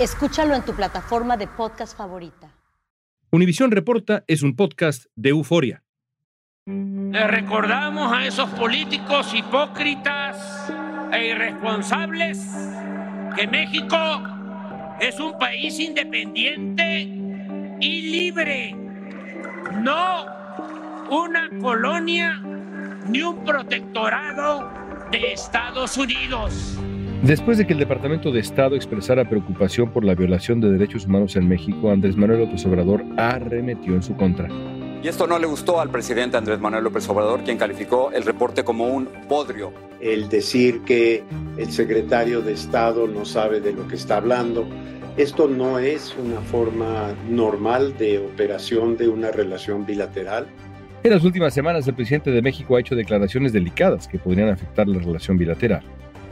Escúchalo en tu plataforma de podcast favorita. Univisión Reporta es un podcast de euforia. Le recordamos a esos políticos hipócritas e irresponsables que México es un país independiente y libre, no una colonia ni un protectorado de Estados Unidos. Después de que el Departamento de Estado expresara preocupación por la violación de derechos humanos en México, Andrés Manuel López Obrador arremetió en su contra. Y esto no le gustó al presidente Andrés Manuel López Obrador, quien calificó el reporte como un podrio. El decir que el secretario de Estado no sabe de lo que está hablando, esto no es una forma normal de operación de una relación bilateral. En las últimas semanas, el presidente de México ha hecho declaraciones delicadas que podrían afectar la relación bilateral.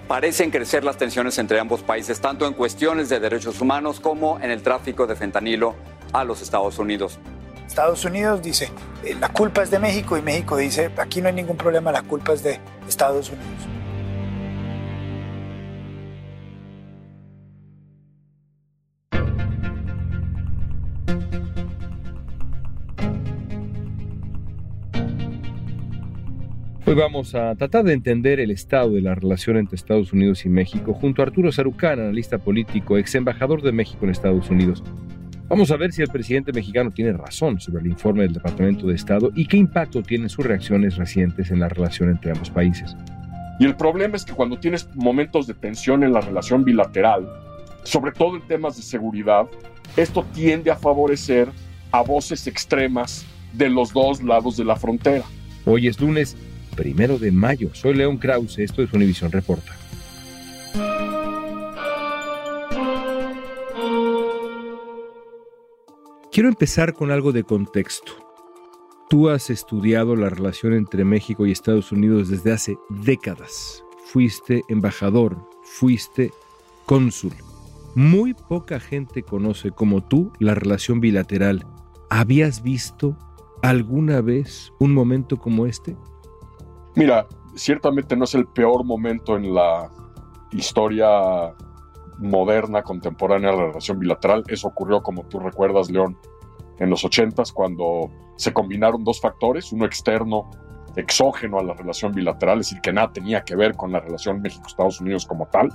Parecen crecer las tensiones entre ambos países, tanto en cuestiones de derechos humanos como en el tráfico de fentanilo a los Estados Unidos. Estados Unidos dice, eh, la culpa es de México y México dice, aquí no hay ningún problema, la culpa es de Estados Unidos. Hoy vamos a tratar de entender el estado de la relación entre Estados Unidos y México junto a Arturo Sarucán, analista político, ex embajador de México en Estados Unidos. Vamos a ver si el presidente mexicano tiene razón sobre el informe del Departamento de Estado y qué impacto tienen sus reacciones recientes en la relación entre ambos países. Y el problema es que cuando tienes momentos de tensión en la relación bilateral, sobre todo en temas de seguridad, esto tiende a favorecer a voces extremas de los dos lados de la frontera. Hoy es lunes primero de mayo. Soy León Krause, esto es Univisión Reporta. Quiero empezar con algo de contexto. Tú has estudiado la relación entre México y Estados Unidos desde hace décadas. Fuiste embajador, fuiste cónsul. Muy poca gente conoce como tú la relación bilateral. ¿Habías visto alguna vez un momento como este? Mira, ciertamente no es el peor momento en la historia moderna, contemporánea de la relación bilateral. Eso ocurrió, como tú recuerdas, León, en los 80 cuando se combinaron dos factores, uno externo, exógeno a la relación bilateral, es decir, que nada tenía que ver con la relación México-Estados Unidos como tal,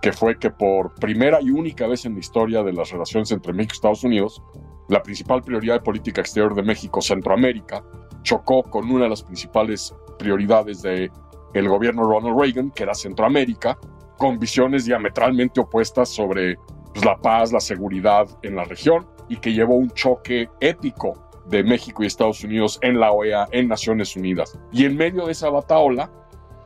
que fue que por primera y única vez en la historia de las relaciones entre México y Estados Unidos, la principal prioridad de política exterior de México, Centroamérica, chocó con una de las principales prioridades del el gobierno Ronald Reagan, que era Centroamérica, con visiones diametralmente opuestas sobre pues, la paz, la seguridad en la región y que llevó un choque épico de México y Estados Unidos en la OEA, en Naciones Unidas. Y en medio de esa bataola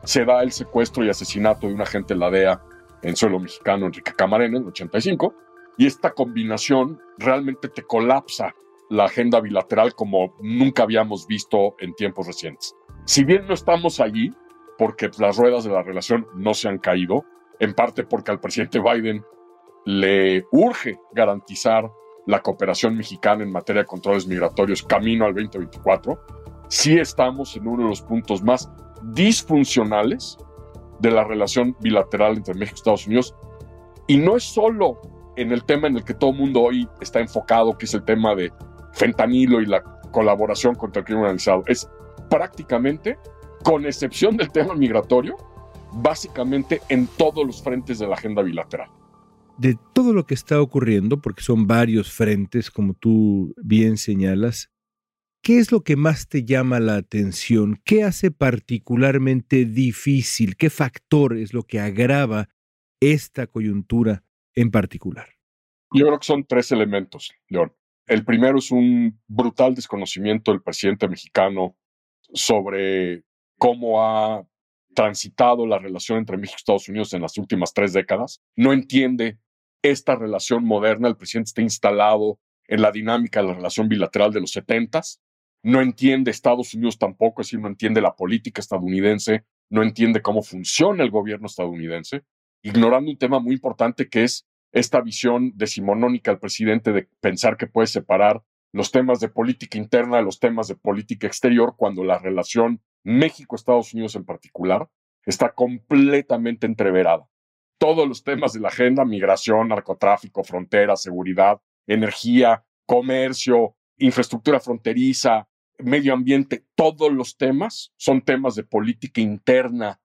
se da el secuestro y asesinato de un agente de la DEA en suelo mexicano, Enrique Camarena, en el 85. Y esta combinación realmente te colapsa la agenda bilateral como nunca habíamos visto en tiempos recientes. Si bien no estamos allí, porque las ruedas de la relación no se han caído, en parte porque al presidente Biden le urge garantizar la cooperación mexicana en materia de controles migratorios camino al 2024, sí estamos en uno de los puntos más disfuncionales de la relación bilateral entre México y Estados Unidos. Y no es solo en el tema en el que todo el mundo hoy está enfocado, que es el tema de fentanilo y la colaboración contra el crimen organizado. Es prácticamente, con excepción del tema migratorio, básicamente en todos los frentes de la agenda bilateral. De todo lo que está ocurriendo, porque son varios frentes, como tú bien señalas, ¿qué es lo que más te llama la atención? ¿Qué hace particularmente difícil? ¿Qué factor es lo que agrava esta coyuntura en particular? Yo creo que son tres elementos, León. El primero es un brutal desconocimiento del presidente mexicano sobre cómo ha transitado la relación entre México y Estados Unidos en las últimas tres décadas. No entiende esta relación moderna. El presidente está instalado en la dinámica de la relación bilateral de los setentas. No entiende Estados Unidos tampoco, es decir, no entiende la política estadounidense, no entiende cómo funciona el gobierno estadounidense, ignorando un tema muy importante que es esta visión decimonónica del presidente de pensar que puede separar los temas de política interna los temas de política exterior cuando la relación México-Estados Unidos en particular está completamente entreverada. Todos los temas de la agenda, migración, narcotráfico, frontera, seguridad, energía, comercio, infraestructura fronteriza, medio ambiente, todos los temas son temas de política interna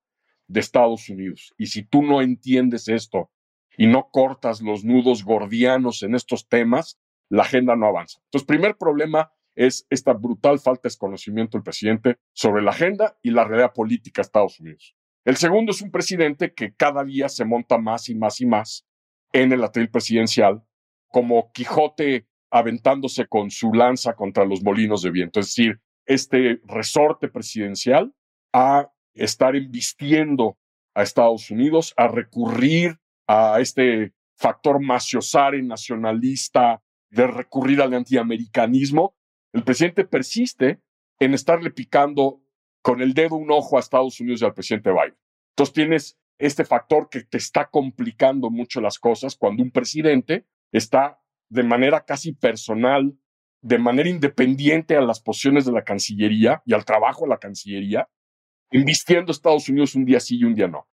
de Estados Unidos. Y si tú no entiendes esto y no cortas los nudos gordianos en estos temas, la agenda no avanza. Entonces, primer problema es esta brutal falta de conocimiento del presidente sobre la agenda y la realidad política de Estados Unidos. El segundo es un presidente que cada día se monta más y más y más en el atril presidencial, como Quijote aventándose con su lanza contra los molinos de viento. Es decir, este resorte presidencial a estar embistiendo a Estados Unidos, a recurrir a este factor maciosare nacionalista de recurrir al antiamericanismo, el presidente persiste en estarle picando con el dedo un ojo a Estados Unidos y al presidente Biden. Entonces tienes este factor que te está complicando mucho las cosas cuando un presidente está de manera casi personal, de manera independiente a las posiciones de la Cancillería y al trabajo de la Cancillería, invistiendo a Estados Unidos un día sí y un día no.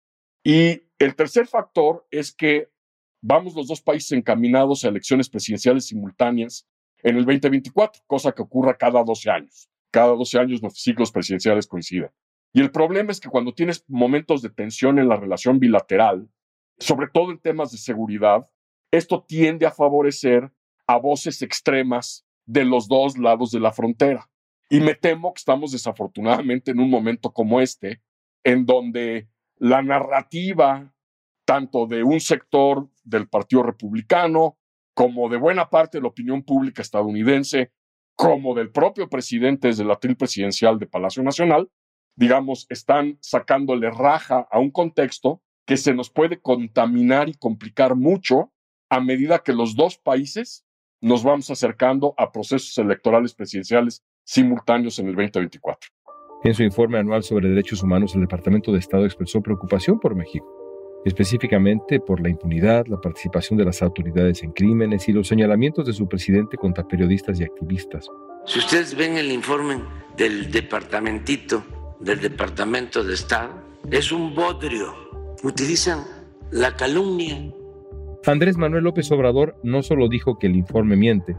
Y el tercer factor es que vamos los dos países encaminados a elecciones presidenciales simultáneas en el 2024, cosa que ocurra cada 12 años. Cada 12 años los ciclos presidenciales coinciden. Y el problema es que cuando tienes momentos de tensión en la relación bilateral, sobre todo en temas de seguridad, esto tiende a favorecer a voces extremas de los dos lados de la frontera. Y me temo que estamos desafortunadamente en un momento como este, en donde la narrativa tanto de un sector del Partido Republicano como de buena parte de la opinión pública estadounidense, como del propio presidente desde la tril presidencial de Palacio Nacional, digamos, están sacándole raja a un contexto que se nos puede contaminar y complicar mucho a medida que los dos países nos vamos acercando a procesos electorales presidenciales simultáneos en el 2024. En su informe anual sobre derechos humanos, el Departamento de Estado expresó preocupación por México específicamente por la impunidad, la participación de las autoridades en crímenes y los señalamientos de su presidente contra periodistas y activistas. Si ustedes ven el informe del departamentito, del Departamento de Estado, es un bodrio. Utilizan la calumnia. Andrés Manuel López Obrador no solo dijo que el informe miente,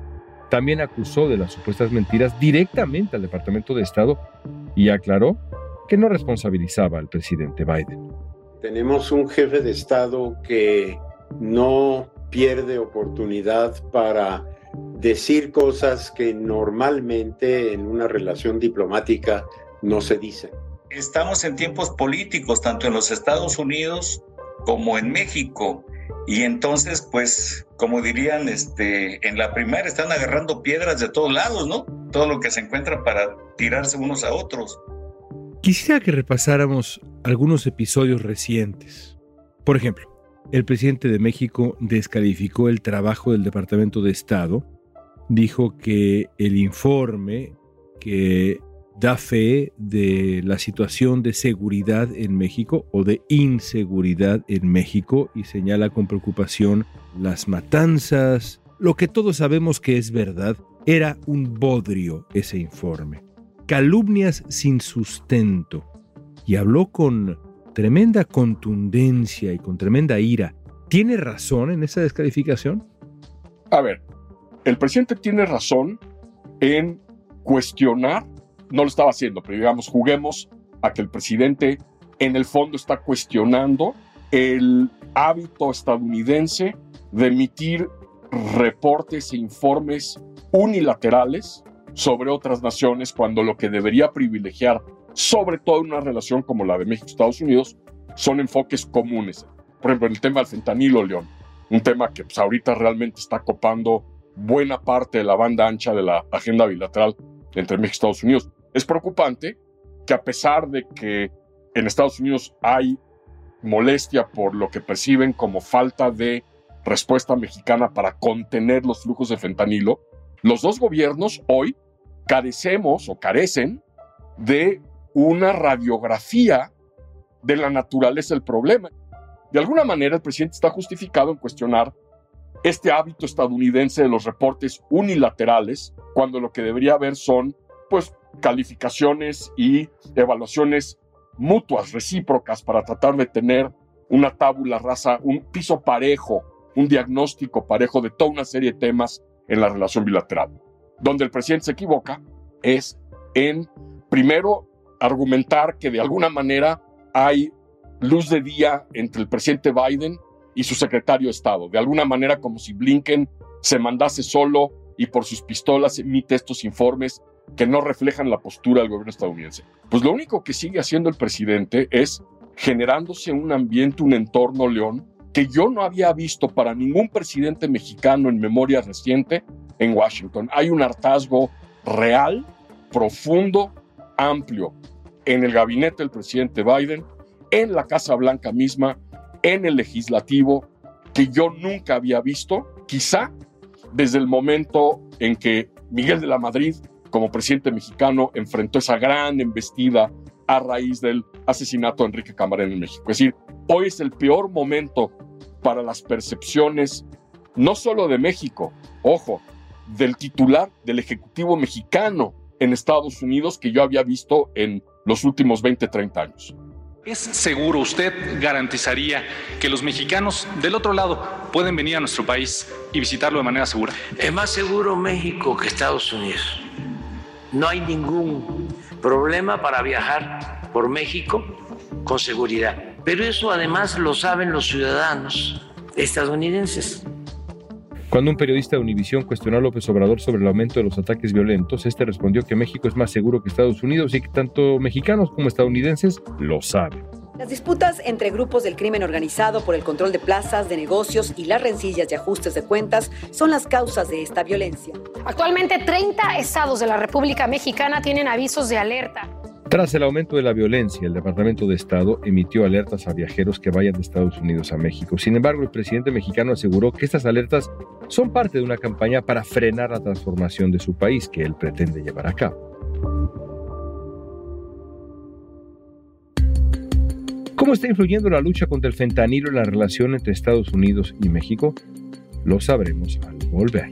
también acusó de las supuestas mentiras directamente al Departamento de Estado y aclaró que no responsabilizaba al presidente Biden. Tenemos un jefe de Estado que no pierde oportunidad para decir cosas que normalmente en una relación diplomática no se dicen. Estamos en tiempos políticos, tanto en los Estados Unidos como en México. Y entonces, pues, como dirían, este, en la primera están agarrando piedras de todos lados, ¿no? Todo lo que se encuentra para tirarse unos a otros. Quisiera que repasáramos algunos episodios recientes. Por ejemplo, el presidente de México descalificó el trabajo del Departamento de Estado, dijo que el informe que da fe de la situación de seguridad en México o de inseguridad en México y señala con preocupación las matanzas, lo que todos sabemos que es verdad, era un bodrio ese informe. Calumnias sin sustento. Y habló con tremenda contundencia y con tremenda ira. ¿Tiene razón en esa descalificación? A ver, el presidente tiene razón en cuestionar, no lo estaba haciendo, pero digamos, juguemos a que el presidente en el fondo está cuestionando el hábito estadounidense de emitir reportes e informes unilaterales sobre otras naciones cuando lo que debería privilegiar, sobre todo en una relación como la de México-Estados Unidos, son enfoques comunes. Por ejemplo, en el tema del fentanilo, León, un tema que pues, ahorita realmente está copando buena parte de la banda ancha de la agenda bilateral entre México y Estados Unidos. Es preocupante que a pesar de que en Estados Unidos hay molestia por lo que perciben como falta de respuesta mexicana para contener los flujos de fentanilo, los dos gobiernos hoy carecemos o carecen de una radiografía de la naturaleza del problema. De alguna manera el presidente está justificado en cuestionar este hábito estadounidense de los reportes unilaterales, cuando lo que debería haber son pues calificaciones y evaluaciones mutuas, recíprocas, para tratar de tener una tabula rasa, un piso parejo, un diagnóstico parejo de toda una serie de temas en la relación bilateral. Donde el presidente se equivoca es en, primero, argumentar que de alguna manera hay luz de día entre el presidente Biden y su secretario de Estado. De alguna manera como si Blinken se mandase solo y por sus pistolas emite estos informes que no reflejan la postura del gobierno estadounidense. Pues lo único que sigue haciendo el presidente es generándose un ambiente, un entorno, León, que yo no había visto para ningún presidente mexicano en memoria reciente en Washington. Hay un hartazgo real, profundo, amplio en el gabinete del presidente Biden, en la Casa Blanca misma, en el legislativo, que yo nunca había visto, quizá desde el momento en que Miguel de la Madrid como presidente mexicano enfrentó esa gran embestida a raíz del asesinato de Enrique Camarena en México. Es decir, hoy es el peor momento para las percepciones, no solo de México, ojo, del titular del Ejecutivo mexicano en Estados Unidos que yo había visto en los últimos 20, 30 años. ¿Es seguro, usted garantizaría que los mexicanos del otro lado pueden venir a nuestro país y visitarlo de manera segura? Es más seguro México que Estados Unidos no hay ningún problema para viajar por México con seguridad. Pero eso además lo saben los ciudadanos estadounidenses. Cuando un periodista de Univisión cuestionó a López Obrador sobre el aumento de los ataques violentos, este respondió que México es más seguro que Estados Unidos y que tanto mexicanos como estadounidenses lo saben. Las disputas entre grupos del crimen organizado por el control de plazas, de negocios y las rencillas y ajustes de cuentas son las causas de esta violencia. Actualmente 30 estados de la República Mexicana tienen avisos de alerta. Tras el aumento de la violencia, el Departamento de Estado emitió alertas a viajeros que vayan de Estados Unidos a México. Sin embargo, el presidente mexicano aseguró que estas alertas son parte de una campaña para frenar la transformación de su país que él pretende llevar a cabo. ¿Cómo está influyendo la lucha contra el fentanilo en la relación entre Estados Unidos y México? Lo sabremos al volver.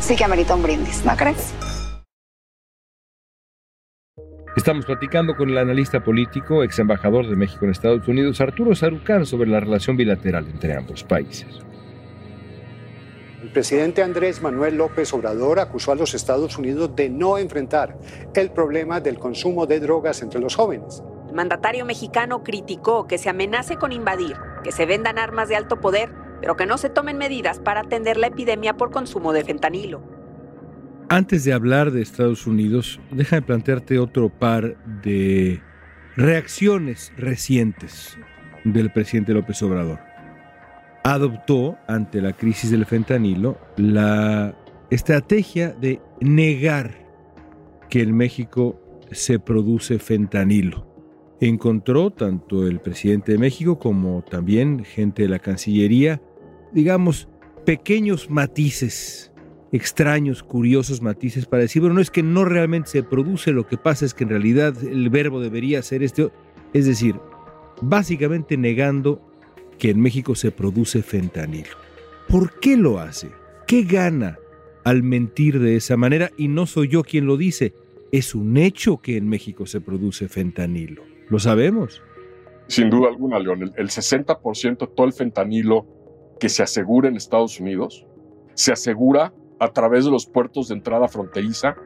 sí que amerita un brindis, ¿no crees? Estamos platicando con el analista político, ex embajador de México en Estados Unidos, Arturo Sarucán, sobre la relación bilateral entre ambos países. El presidente Andrés Manuel López Obrador acusó a los Estados Unidos de no enfrentar el problema del consumo de drogas entre los jóvenes. El mandatario mexicano criticó que se amenace con invadir, que se vendan armas de alto poder, pero que no se tomen medidas para atender la epidemia por consumo de fentanilo. Antes de hablar de Estados Unidos, déjame plantearte otro par de reacciones recientes del presidente López Obrador. Adoptó, ante la crisis del fentanilo, la estrategia de negar que en México se produce fentanilo. Encontró tanto el presidente de México como también gente de la Cancillería, digamos, pequeños matices extraños, curiosos matices para decir, bueno, no es que no realmente se produce, lo que pasa es que en realidad el verbo debería ser este, es decir, básicamente negando que en México se produce fentanilo. ¿Por qué lo hace? ¿Qué gana al mentir de esa manera? Y no soy yo quien lo dice, es un hecho que en México se produce fentanilo. ¿Lo sabemos? Sin duda alguna, León, el 60% de todo el fentanilo que se asegura en Estados Unidos se asegura a través de los puertos de entrada fronteriza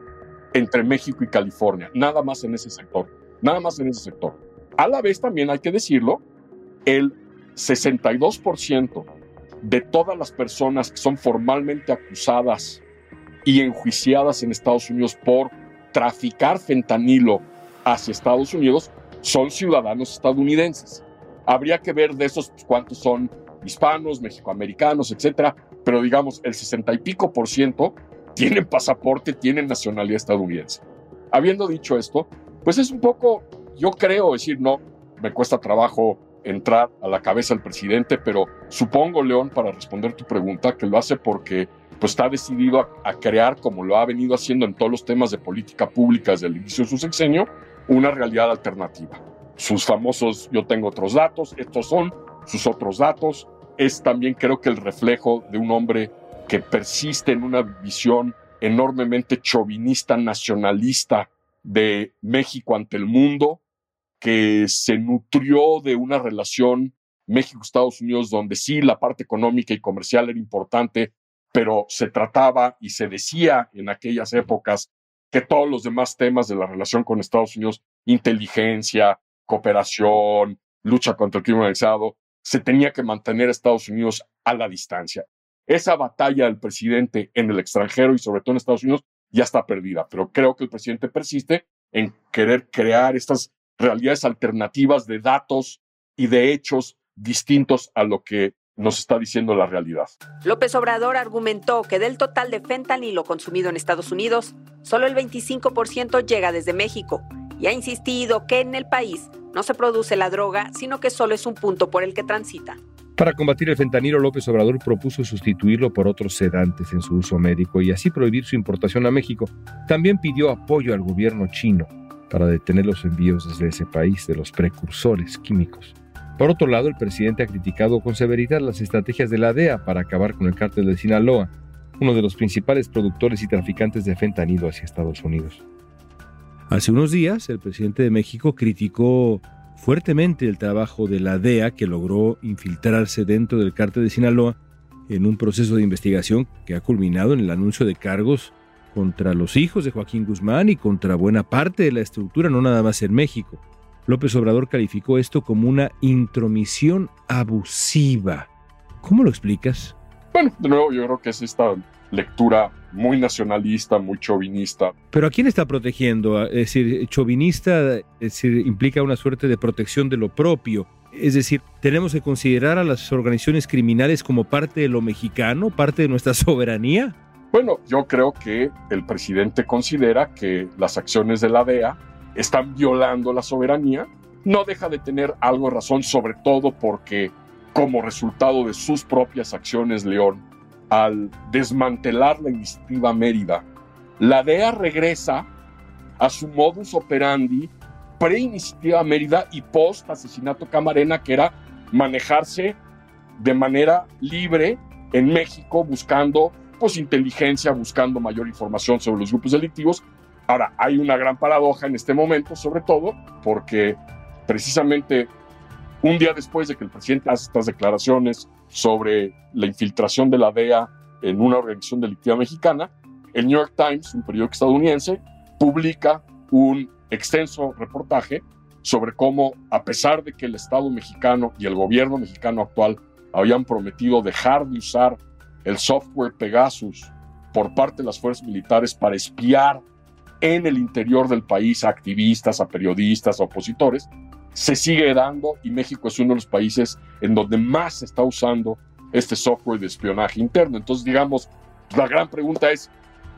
entre México y California, nada más en ese sector, nada más en ese sector. A la vez también hay que decirlo, el 62% de todas las personas que son formalmente acusadas y enjuiciadas en Estados Unidos por traficar fentanilo hacia Estados Unidos son ciudadanos estadounidenses. Habría que ver de esos pues, cuántos son hispanos, mexicoamericanos, etcétera, pero digamos el 60 y pico por ciento tienen pasaporte, tienen nacionalidad estadounidense. Habiendo dicho esto, pues es un poco, yo creo, decir, no, me cuesta trabajo entrar a la cabeza del presidente, pero supongo, León, para responder tu pregunta, que lo hace porque pues está decidido a, a, crear, como lo ha venido haciendo en todos los temas de política pública desde el inicio de su sexenio, una realidad alternativa. Sus famosos, yo tengo otros datos, estos son sus otros datos, es también creo que el reflejo de un hombre que persiste en una visión enormemente chauvinista, nacionalista de México ante el mundo, que se nutrió de una relación México-Estados Unidos donde sí la parte económica y comercial era importante, pero se trataba y se decía en aquellas épocas que todos los demás temas de la relación con Estados Unidos, inteligencia, cooperación, lucha contra el crimen organizado, se tenía que mantener a Estados Unidos a la distancia. Esa batalla del presidente en el extranjero y sobre todo en Estados Unidos ya está perdida, pero creo que el presidente persiste en querer crear estas realidades alternativas de datos y de hechos distintos a lo que nos está diciendo la realidad. López Obrador argumentó que del total de fentanilo consumido en Estados Unidos, solo el 25% llega desde México y ha insistido que en el país no se produce la droga, sino que solo es un punto por el que transita. Para combatir el fentanilo, López Obrador propuso sustituirlo por otros sedantes en su uso médico y así prohibir su importación a México. También pidió apoyo al gobierno chino para detener los envíos desde ese país de los precursores químicos. Por otro lado, el presidente ha criticado con severidad las estrategias de la DEA para acabar con el cártel de Sinaloa, uno de los principales productores y traficantes de fentanilo hacia Estados Unidos. Hace unos días, el presidente de México criticó fuertemente el trabajo de la DEA que logró infiltrarse dentro del cártel de Sinaloa en un proceso de investigación que ha culminado en el anuncio de cargos contra los hijos de Joaquín Guzmán y contra buena parte de la estructura, no nada más en México. López Obrador calificó esto como una intromisión abusiva. ¿Cómo lo explicas? Bueno, de nuevo yo creo que es esta lectura muy nacionalista, muy chauvinista. Pero ¿a quién está protegiendo? Es decir, chauvinista es decir, implica una suerte de protección de lo propio. Es decir, tenemos que considerar a las organizaciones criminales como parte de lo mexicano, parte de nuestra soberanía. Bueno, yo creo que el presidente considera que las acciones de la DEA están violando la soberanía. No deja de tener algo de razón, sobre todo porque como resultado de sus propias acciones, León, al desmantelar la iniciativa Mérida, la DEA regresa a su modus operandi pre-iniciativa Mérida y post-asesinato Camarena, que era manejarse de manera libre en México buscando pues, inteligencia, buscando mayor información sobre los grupos delictivos. Ahora, hay una gran paradoja en este momento, sobre todo porque precisamente un día después de que el presidente hace estas declaraciones sobre la infiltración de la DEA en una organización delictiva mexicana, el New York Times, un periódico estadounidense, publica un extenso reportaje sobre cómo, a pesar de que el Estado mexicano y el gobierno mexicano actual habían prometido dejar de usar el software Pegasus por parte de las fuerzas militares para espiar en el interior del país a activistas, a periodistas, a opositores, se sigue dando y México es uno de los países en donde más se está usando este software de espionaje interno. Entonces, digamos, la gran pregunta es,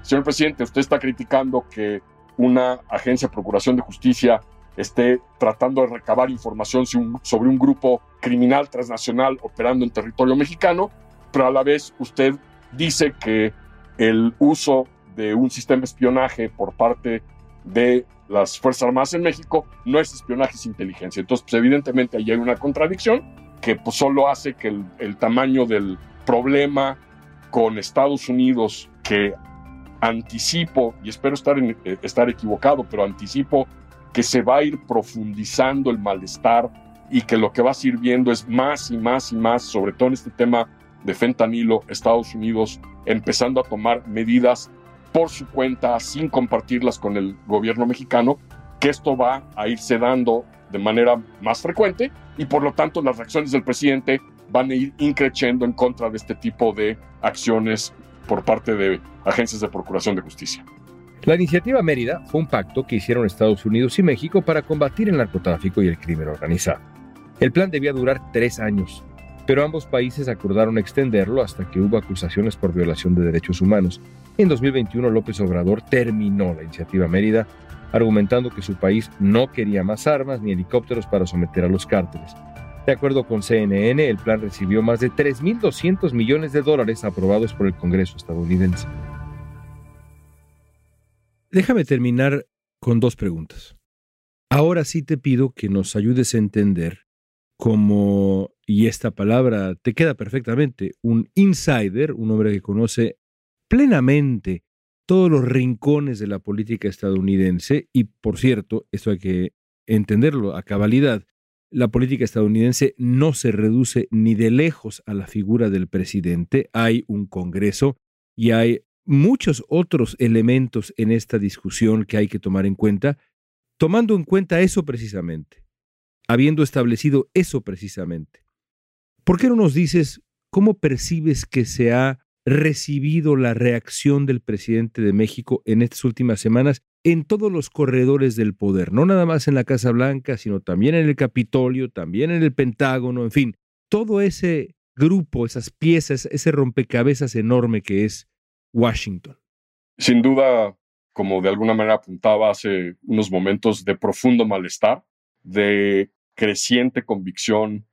señor presidente, usted está criticando que una agencia de procuración de justicia esté tratando de recabar información sobre un grupo criminal transnacional operando en territorio mexicano, pero a la vez usted dice que el uso de un sistema de espionaje por parte de las Fuerzas Armadas en México no es espionaje, es inteligencia. Entonces, pues, evidentemente ahí hay una contradicción que pues, solo hace que el, tamaño del problema con Estados Unidos, que anticipo, y espero estar, eh, estar equivocado, pero anticipo que se va a ir profundizando el malestar y que lo que va sirviendo es más y más y más, sobre todo en este tema de fentanilo, Estados Unidos empezando a tomar medidas por su cuenta sin compartirlas con el gobierno mexicano, que esto va a irse dando de manera más frecuente y por lo tanto las reacciones del presidente van a ir increciendo en contra de este tipo de acciones por parte de agencias de procuración de justicia. La iniciativa Mérida fue un pacto que hicieron Estados Unidos y México para combatir el narcotráfico y el crimen organizado. El plan debía durar tres años, pero ambos países acordaron extenderlo hasta que hubo acusaciones por violación de derechos humanos. En 2021 López Obrador terminó la iniciativa Mérida, argumentando que su país no quería más armas ni helicópteros para someter a los cárteles. De acuerdo con CNN, el plan recibió más de 3.200 millones de dólares aprobados por el Congreso estadounidense. Déjame terminar con dos preguntas. Ahora sí te pido que nos ayudes a entender cómo, y esta palabra te queda perfectamente, un insider, un hombre que conoce plenamente todos los rincones de la política estadounidense, y por cierto, esto hay que entenderlo a cabalidad, la política estadounidense no se reduce ni de lejos a la figura del presidente. Hay un Congreso y hay muchos otros elementos en esta discusión que hay que tomar en cuenta, tomando en cuenta eso precisamente, habiendo establecido eso precisamente. ¿Por qué no nos dices cómo percibes que se ha recibido la reacción del presidente de México en estas últimas semanas en todos los corredores del poder, no nada más en la Casa Blanca, sino también en el Capitolio, también en el Pentágono, en fin, todo ese grupo, esas piezas, ese rompecabezas enorme que es Washington. Sin duda, como de alguna manera apuntaba hace unos momentos, de profundo malestar, de creciente convicción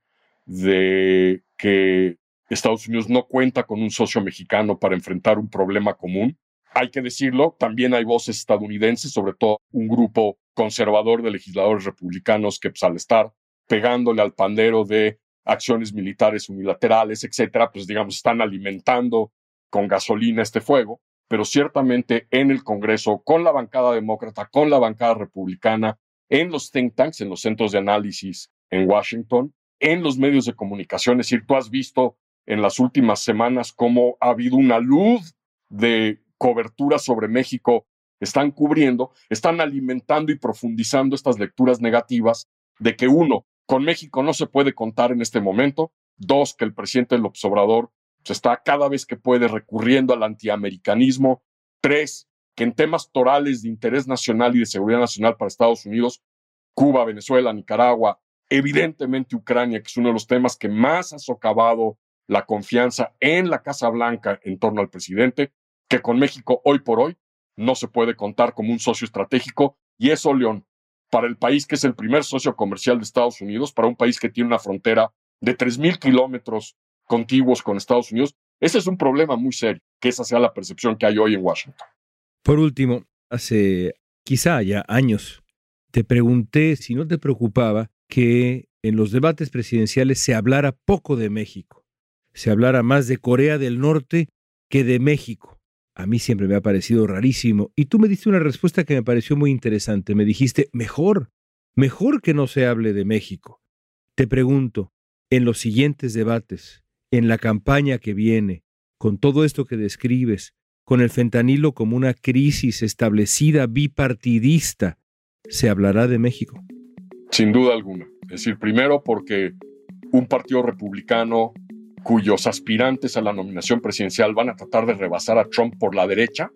de que Estados Unidos no cuenta con un socio mexicano para enfrentar un problema común. Hay que decirlo, también hay voces estadounidenses, sobre todo un grupo conservador de legisladores republicanos que pues, al estar pegándole al pandero de acciones militares unilaterales, etcétera, pues digamos, están alimentando con gasolina este fuego, pero ciertamente en el Congreso, con la bancada demócrata, con la bancada republicana, en los think tanks, en los centros de análisis en Washington, en los medios de comunicación, es decir, tú has visto en las últimas semanas cómo ha habido una luz de cobertura sobre México. Están cubriendo, están alimentando y profundizando estas lecturas negativas de que uno, con México no se puede contar en este momento, dos, que el presidente López Obrador se está cada vez que puede recurriendo al antiamericanismo, tres, que en temas torales de interés nacional y de seguridad nacional para Estados Unidos, Cuba, Venezuela, Nicaragua, evidentemente Ucrania, que es uno de los temas que más ha socavado la confianza en la Casa Blanca en torno al presidente, que con México hoy por hoy no se puede contar como un socio estratégico y eso, León, para el país que es el primer socio comercial de Estados Unidos, para un país que tiene una frontera de 3.000 kilómetros contiguos con Estados Unidos, ese es un problema muy serio, que esa sea la percepción que hay hoy en Washington. Por último, hace quizá ya años, te pregunté si no te preocupaba que en los debates presidenciales se hablara poco de México, se hablara más de Corea del Norte que de México a mí siempre me ha parecido rarísimo. Y tú me diste una respuesta que me pareció muy interesante. Me dijiste, mejor, mejor que no se hable de México. Te pregunto, en los siguientes debates, en la campaña que viene, con todo esto que describes, con el fentanilo como una crisis establecida bipartidista, ¿se hablará de México? Sin duda alguna. Es decir, primero porque un partido republicano cuyos aspirantes a la nominación presidencial van a tratar de rebasar a Trump por la derecha,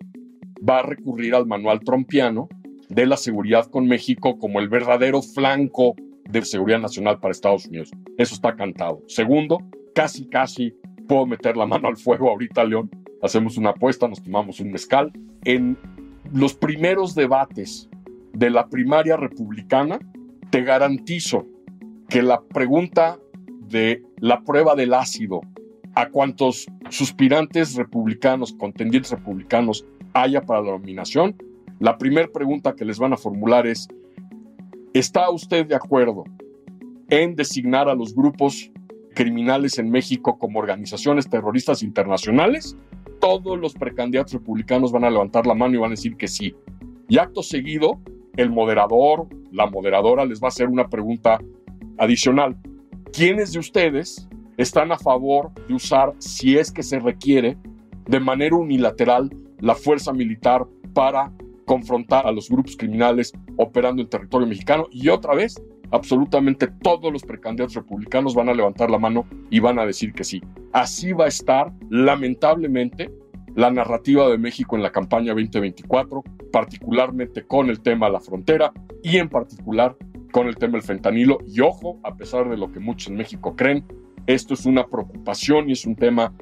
va a recurrir al manual trumpiano de la seguridad con México como el verdadero flanco de seguridad nacional para Estados Unidos. Eso está cantado. Segundo, casi, casi puedo meter la mano al fuego ahorita, León. Hacemos una apuesta, nos tomamos un mezcal. En los primeros debates de la primaria republicana, te garantizo que la pregunta de la prueba del ácido a cuantos suspirantes republicanos, contendientes republicanos haya para la nominación, la primera pregunta que les van a formular es, ¿está usted de acuerdo en designar a los grupos criminales en México como organizaciones terroristas internacionales? Todos los precandidatos republicanos van a levantar la mano y van a decir que sí. Y acto seguido, el moderador, la moderadora les va a hacer una pregunta adicional. ¿Quiénes de ustedes están a favor de usar, si es que se requiere, de manera unilateral la fuerza militar para confrontar a los grupos criminales operando en territorio mexicano? Y otra vez, absolutamente todos los precandidatos republicanos van a levantar la mano y van a decir que sí. Así va a estar, lamentablemente, la narrativa de México en la campaña 2024, particularmente con el tema de la frontera y en particular con el tema del fentanilo. Y ojo, a pesar de lo que muchos en México creen, esto es una preocupación y es un tema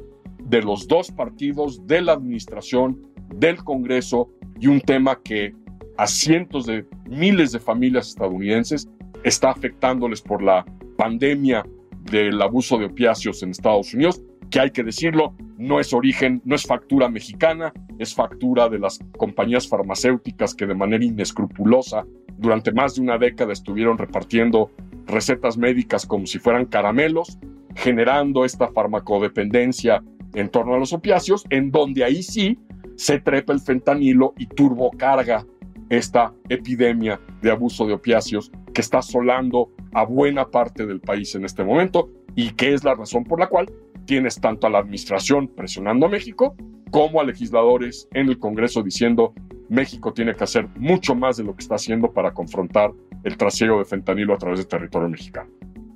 de los dos partidos, de la administración, del Congreso y un tema que a cientos de miles de familias estadounidenses está afectándoles por la pandemia del abuso de opiáceos en Estados Unidos, que hay que decirlo, no es origen, no es factura mexicana, es factura de las compañías farmacéuticas que de manera inescrupulosa durante más de una década estuvieron repartiendo recetas médicas como si fueran caramelos, generando esta farmacodependencia en torno a los opiáceos, en donde ahí sí se trepa el fentanilo y turbocarga esta epidemia de abuso de opiáceos que está asolando a buena parte del país en este momento y que es la razón por la cual tienes tanto a la administración presionando a México como a legisladores en el Congreso diciendo México tiene que hacer mucho más de lo que está haciendo para confrontar el trasiego de fentanilo a través del territorio mexicano.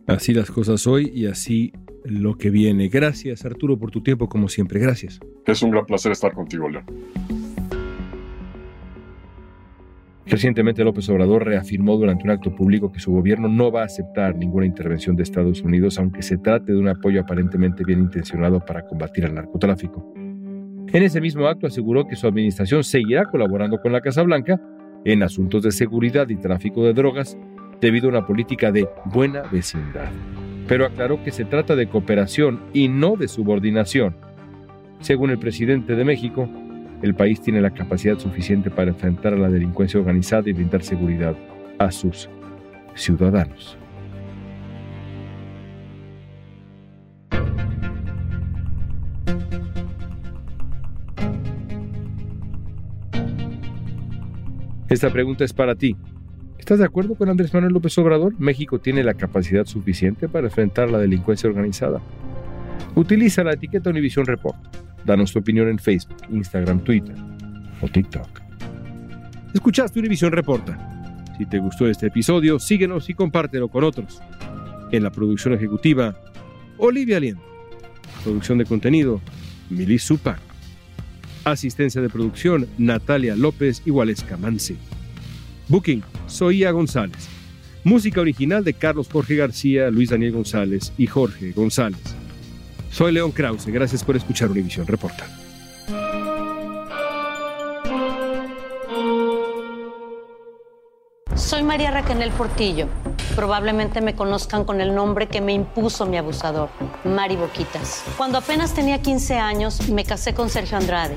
Así las cosas hoy y así lo que viene. Gracias Arturo por tu tiempo como siempre. Gracias. Es un gran placer estar contigo, León. Recientemente López Obrador reafirmó durante un acto público que su gobierno no va a aceptar ninguna intervención de Estados Unidos, aunque se trate de un apoyo aparentemente bien intencionado para combatir el narcotráfico. En ese mismo acto aseguró que su administración seguirá colaborando con la Casa Blanca en asuntos de seguridad y tráfico de drogas debido a una política de buena vecindad. Pero aclaró que se trata de cooperación y no de subordinación. Según el presidente de México, el país tiene la capacidad suficiente para enfrentar a la delincuencia organizada y brindar seguridad a sus ciudadanos. Esta pregunta es para ti. ¿Estás de acuerdo con Andrés Manuel López Obrador? México tiene la capacidad suficiente para enfrentar la delincuencia organizada. Utiliza la etiqueta Univision Report. Danos tu opinión en Facebook, Instagram, Twitter o TikTok. Escuchaste Univision Reporta. Si te gustó este episodio, síguenos y compártelo con otros. En la producción ejecutiva, Olivia Lien. Producción de contenido, Milis Supa. Asistencia de producción, Natalia López y Waleska Mansi. Booking, Soía González. Música original de Carlos Jorge García, Luis Daniel González y Jorge González. Soy León Krause, gracias por escuchar Univisión Reporta. Soy María Raquel Portillo. Probablemente me conozcan con el nombre que me impuso mi abusador, Mari Boquitas. Cuando apenas tenía 15 años, me casé con Sergio Andrade,